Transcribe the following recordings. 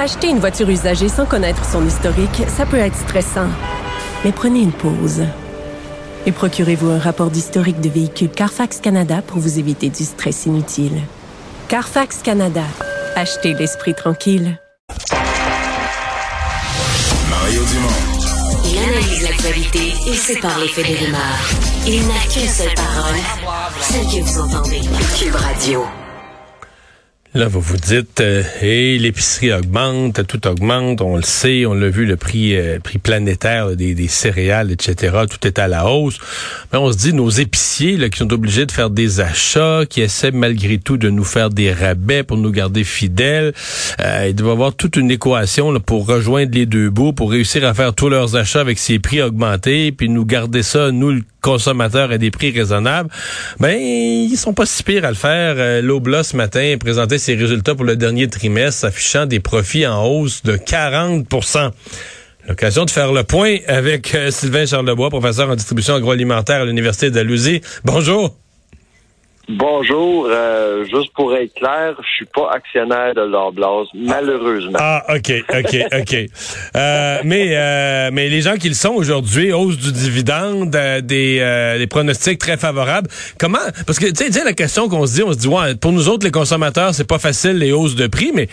Acheter une voiture usagée sans connaître son historique, ça peut être stressant. Mais prenez une pause. Et procurez-vous un rapport d'historique de véhicule Carfax Canada pour vous éviter du stress inutile. Carfax Canada. Achetez l'esprit tranquille. Mario Dumont. Il analyse l'actualité et sépare les faits des rumeurs. Il n'a qu'une seule parole, celle que vous entendez. Cube Radio. Là, vous vous dites, euh, l'épicerie augmente, tout augmente, on le sait, on l'a vu, le prix, euh, prix planétaire des, céréales, etc., tout est à la hausse. Mais on se dit, nos épiciers là, qui sont obligés de faire des achats, qui essaient malgré tout de nous faire des rabais pour nous garder fidèles, euh, ils doivent avoir toute une équation là, pour rejoindre les deux bouts, pour réussir à faire tous leurs achats avec ces prix augmentés, puis nous garder ça, nous, le consommateur, à des prix raisonnables. Ben, ils sont pas si pires à le faire. Euh, L'Obla, ce matin, présentait ses résultats pour le dernier trimestre, affichant des profits en hausse de 40% L'occasion de faire le point avec euh, Sylvain Charlebois, professeur en distribution agroalimentaire à l'Université d'Alousie. Bonjour. Bonjour. Euh, juste pour être clair, je suis pas actionnaire de l'Orblas, malheureusement. Ah, ok, ok, ok. Euh, mais euh, mais les gens qui le sont aujourd'hui, hausse du dividende, euh, des, euh, des pronostics très favorables. Comment Parce que tu sais, la question qu'on se dit, on se dit, ouais, pour nous autres les consommateurs, c'est pas facile les hausses de prix, mais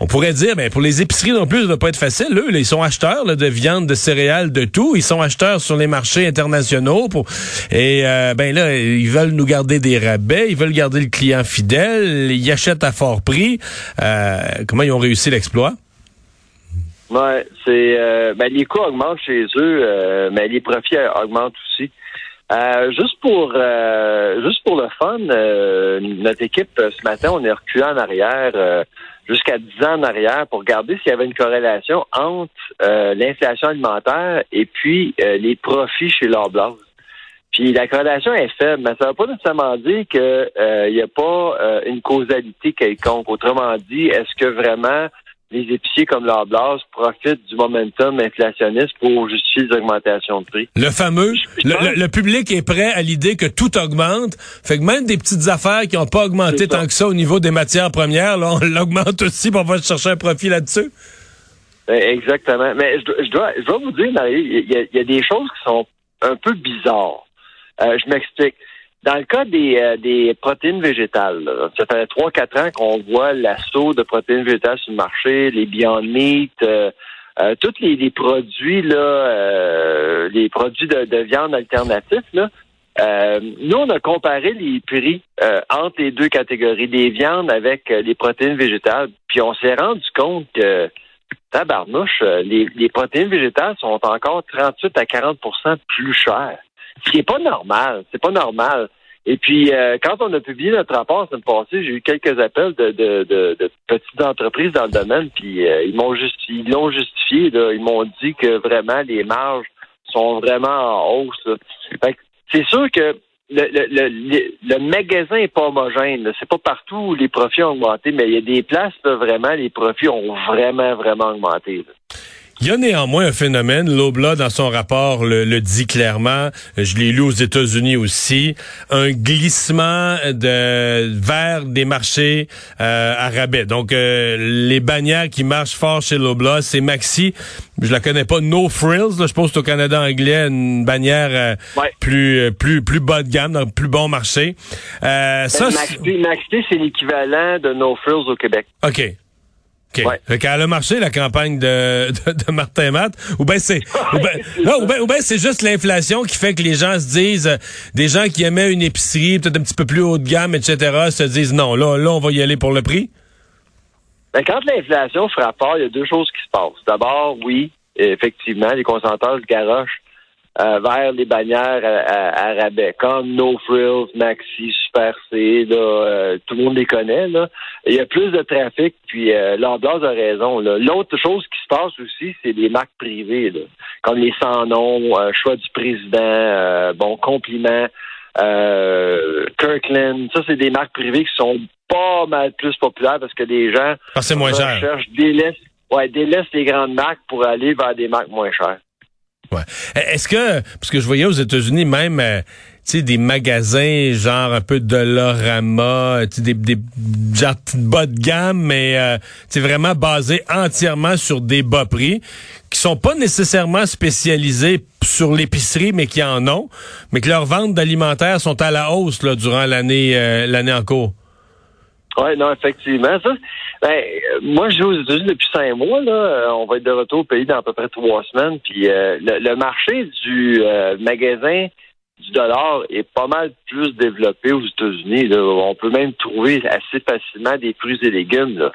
on pourrait dire, ben, pour les épiceries non plus, ça doit pas être facile. Eux, ils sont acheteurs de viande, de céréales, de tout. Ils sont acheteurs sur les marchés internationaux. Pour... Et euh, ben là, ils veulent nous garder des rabais, ils veulent garder le client fidèle, ils achètent à fort prix. Euh, comment ils ont réussi l'exploit? Ouais, c'est euh, ben, les coûts augmentent chez eux, mais les profits augmentent aussi. Euh, juste pour euh, juste pour le fun, euh, notre équipe ce matin, on est reculé en arrière jusqu'à 10 ans en arrière pour regarder s'il y avait une corrélation entre l'inflation alimentaire et puis les profits chez l'Orblas. Puis la corrélation est faible, mais ça ne veut pas nécessairement dire qu'il n'y a pas une causalité quelconque. Autrement dit, est-ce que vraiment les épiciers comme l'Orblas profitent du momentum inflationniste pour justifier les augmentations de prix. Le fameux, le, le, public est prêt à l'idée que tout augmente, fait que même des petites affaires qui n'ont pas augmenté tant que ça au niveau des matières premières, là, on l'augmente aussi pour pouvoir chercher un profit là-dessus. Ben, exactement. Mais je, je, dois, je dois vous dire, Marie, il y, y, a des choses qui sont un peu bizarres. Euh, je m'explique. Dans le cas des, euh, des protéines végétales, là, ça fait trois quatre ans qu'on voit l'assaut de protéines végétales sur le marché, les Beyond euh, euh tous les, les, produits là, euh, les produits de, de viande alternatifs là. nous, on a comparé les prix entre les deux catégories des viandes avec les protéines végétales, puis on s'est rendu compte que tabarnouche, les, les protéines végétales sont encore 38 à 40% plus chères. Ce qui pas normal. C'est pas normal. Et puis, euh, quand on a publié notre rapport semaine passée, j'ai eu quelques appels de, petites entreprises dans le domaine, puis euh, ils m'ont ils l'ont justifié. Ils m'ont dit que vraiment les marges sont vraiment en hausse. C'est sûr que le, magasin n'est pas homogène. C'est pas partout où les profits ont augmenté, mais il y a des places là, vraiment les profits ont vraiment vraiment augmenté. Il y a néanmoins un phénomène, Lobla dans son rapport le, le dit clairement, je l'ai lu aux États-Unis aussi, un glissement de vers des marchés euh, à rabais. Donc euh, les bannières qui marchent fort chez Lobla, c'est Maxi, je la connais pas, No Frills, là, je pense au Canada anglais, une bannière euh, ouais. plus euh, plus plus bas de gamme, donc plus bon marché. Euh, ben, ça, Maxi, Maxi c'est l'équivalent de No Frills au Québec. OK. OK. Ouais. Fait qu'elle a marché la campagne de, de, de Martin Matt. Ou bien c'est ou ben, non, ou ben, ou ben c'est juste l'inflation qui fait que les gens se disent euh, des gens qui aimaient une épicerie peut-être un petit peu plus haut de gamme, etc., se disent non, là, là, on va y aller pour le prix? Ben, quand l'inflation frappe il y a deux choses qui se passent. D'abord, oui, effectivement, les consommateurs se garochent euh, vers les bannières à, à, rabais, comme No Frills, Maxi, Super C, là, euh, tout le monde les connaît. Là. Il y a plus de trafic, puis euh, a raison. L'autre chose qui se passe aussi, c'est les marques privées, là, comme les sans-noms, euh, choix du président, bon, compliments, Kirkland. Ça, c'est des marques privées qui sont pas mal plus populaires parce que les gens ah, moins cher. cherchent, délaissent, ouais, délaissent les grandes marques pour aller vers des marques moins chères. Ouais. Est-ce que, parce que je voyais aux États-Unis même, euh, tu sais, des magasins genre un peu de l'orama, des, des genre bas de gamme, mais euh, vraiment basés entièrement sur des bas prix, qui sont pas nécessairement spécialisés sur l'épicerie, mais qui en ont, mais que leurs ventes d'alimentaires sont à la hausse là, durant l'année euh, l'année en cours. Oui, non, effectivement. Ça, ben, euh, moi, je vais aux États-Unis depuis cinq mois. Là. Euh, on va être de retour au pays dans à peu près trois semaines. Puis euh, le, marché du magasin du dollar est pas mal plus développé aux États-Unis. On peut même trouver assez facilement des fruits et légumes. Là.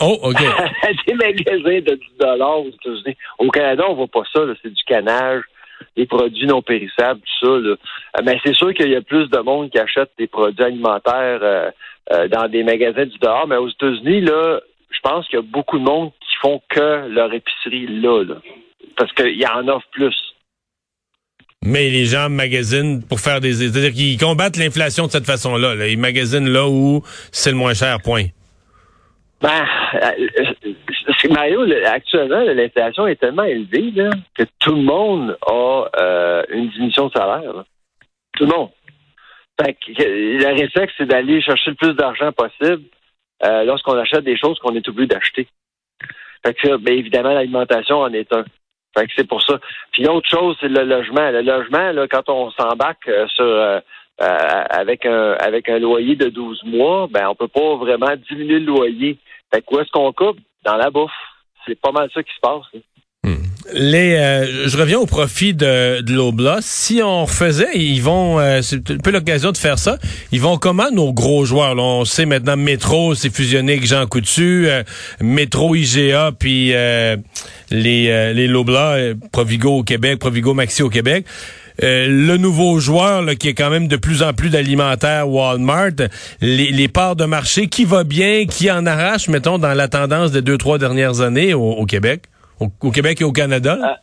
Oh, OK. des magasins de 10 dollars aux États-Unis. Au Canada, on voit pas ça. C'est du canage des produits non périssables, tout ça. Là. Mais c'est sûr qu'il y a plus de monde qui achète des produits alimentaires euh, dans des magasins du dehors. Mais aux États-Unis, là, je pense qu'il y a beaucoup de monde qui font que leur épicerie là, là parce qu'il y en offre plus. Mais les gens magasinent pour faire des... C'est-à-dire qu'ils combattent l'inflation de cette façon-là. Ils magasinent là où c'est le moins cher, point. Ben, Mario, actuellement, l'inflation est tellement élevée là, que tout le monde a euh, une diminution de salaire. Tout le monde. Fait que, le réflexe, c'est d'aller chercher le plus d'argent possible euh, lorsqu'on achète des choses qu'on est obligé d'acheter. Fait que, bien évidemment, l'alimentation en est un. Fait que c'est pour ça. Puis l'autre chose, c'est le logement. Le logement, là, quand on s'embarque euh, sur avec un avec un loyer de 12 mois, ben on peut pas vraiment diminuer le loyer. Fait où est-ce qu'on coupe? Dans la bouffe. C'est pas mal ça qui se passe. Les, euh, je reviens au profit de, de l'Obla. Si on refaisait, ils vont, euh, c'est un peu l'occasion de faire ça. Ils vont comment nos gros joueurs? Là, On sait maintenant Métro, c'est fusionné avec Jean Coutu, euh, Métro, IGA, puis les les Lobla, Provigo au Québec, Provigo Maxi au Québec. le nouveau joueur là, qui est quand même de plus en plus d'alimentaire, Walmart, les, les, parts de marché, qui va bien, qui en arrache, mettons, dans la tendance des deux, trois dernières années au Québec? Au, Québec et au Canada? Euh,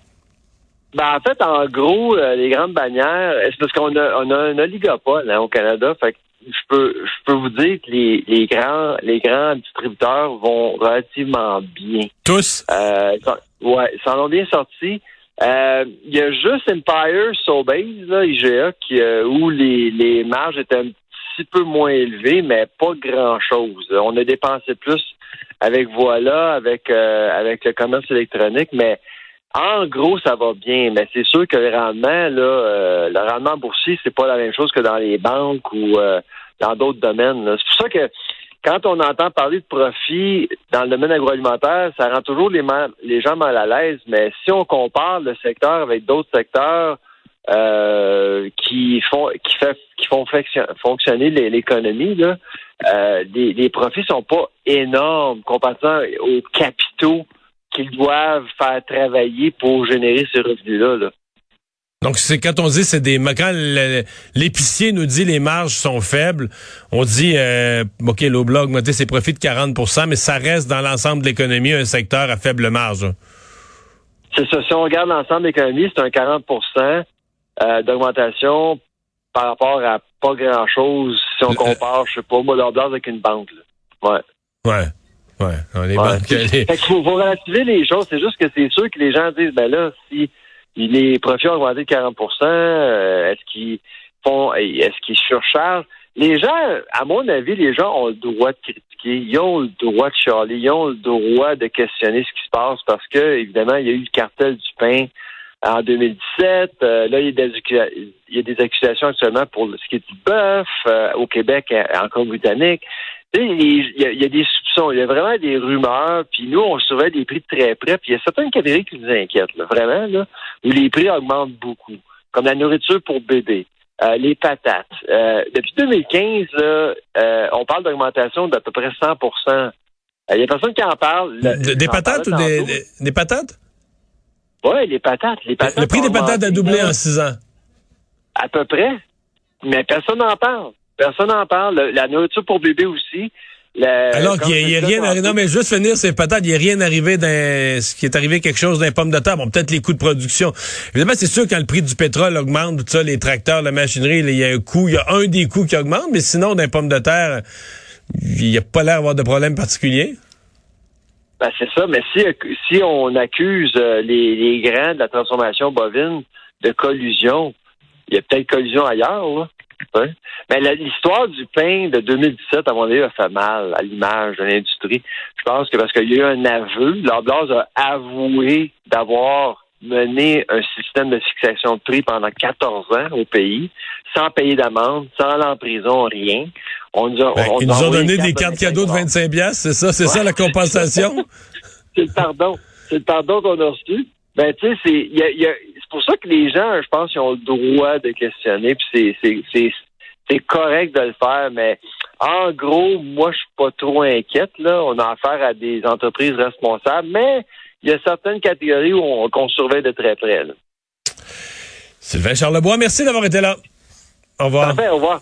ben, en fait, en gros, euh, les grandes bannières, c'est parce qu'on a, on a un oligopole hein, au Canada. Fait que je peux, je peux vous dire que les, les grands, les grands distributeurs vont relativement bien. Tous? Euh, ouais, ils s'en ont bien sortis. Euh, il y a juste Empire, Sobeys, là, IGA, qui, où les, les marges étaient un petit peu moins élevées, mais pas grand-chose. On a dépensé plus avec Voilà, avec euh, avec le commerce électronique, mais en gros, ça va bien, mais c'est sûr que le rendement, euh, le rendement boursier, c'est pas la même chose que dans les banques ou euh, dans d'autres domaines. C'est pour ça que quand on entend parler de profit dans le domaine agroalimentaire, ça rend toujours les, gens mal à l'aise. Mais si on compare le secteur avec d'autres secteurs qui font qui fait font fonctionner l'économie, là, euh, les, profits sont pas énormes comparé aux capitaux qu'ils doivent faire travailler pour générer ces revenus-là. Donc, c'est quand on dit c'est des quand l'épicier nous dit les marges sont faibles, on dit euh, OK, a augmenté ses profits de 40% mais ça reste dans l'ensemble de l'économie un secteur à faible marge. C'est ça. Si on regarde l'ensemble de l'économie, c'est un 40% euh, d'augmentation par rapport à pas grand-chose si on compare, je sais pas, moi, leur avec une banque. Ouais. Ouais. Ouais. les banques, les... Fait faut, relativiser les choses. C'est juste que c'est sûr que les gens disent, ben là, si les profits ont augmenté de 40 euh, est-ce qu'ils font, est-ce qu'ils surchargent? Les gens, à mon avis, les gens ont le droit de critiquer, ils ont le droit de chialer, ils ont le droit de questionner ce qui se passe parce que, évidemment, il y a eu le cartel du pain en 2017. Euh, là, il y, a des, il y, a des, accusations actuellement pour ce qui est du bœuf euh, au Québec, euh, encore britannique. Il y, a, il y, a, des soupçons, il y a vraiment des rumeurs, puis nous, on surveille des prix de très près, puis il y a certaines catégories qui nous inquiètent, là, vraiment, là, où les prix augmentent beaucoup, comme la nourriture pour bébés. les patates. depuis 2015, là, on parle d'augmentation d'à peu près 100% Il y a personne qui en parle. des patates ou des, des, patates? Oui, les patates. Les patates le prix des patates a doublé en six ans. À peu près. Mais personne n'en parle. Personne n'en parle. Le- la nourriture pour bébé aussi. Le- Alors qu'il n'y a, rien arrivé. Non, mais juste finir ces patates, il n'y a rien arrivé dans ce qui est arrivé quelque chose d'un pomme de terre. Bon, peut-être les coûts de production. Évidemment, c'est sûr quand le prix du pétrole augmente, tout ça, les tracteurs, la machinerie, il y a un coût, il y a un des coûts qui augmente, mais sinon, d'un pomme de terre, il n'y a pas l'air d'avoir de problème particulier. Ben, c'est ça, mais si, si on accuse euh, les, les grands de la transformation bovine de collusion, il y a peut-être collusion ailleurs, là. Hein? Mais l'histoire du pain de 2017, à mon avis, a fait mal à l'image de l'industrie. Je pense que parce qu'il y a eu un aveu, l'Oblast a avoué d'avoir mené un système de fixation de prix pendant 14 ans au pays, sans payer d'amende, sans aller en prison, rien. On nous a, Ben, on ils nous ont donné des carte cartes cadeaux de 25 25 piastres, c'est ça? C'est ça la compensation? c'est le pardon. C'est le pardon qu'on a reçu. Ben, tu sais, c'est, il y a- il y a- c'est pour ça que les gens, je pense, ils ont le droit de questionner, puis c'est, c'est, c'est, c'est correct de le faire, mais en gros, moi, je suis pas trop inquiète, là. On a affaire à des entreprises responsables, mais il y a certaines catégories où on, qu'on surveille de très près, là. Sylvain Charlebois, merci d'avoir été là. Au revoir. Parfait, au revoir.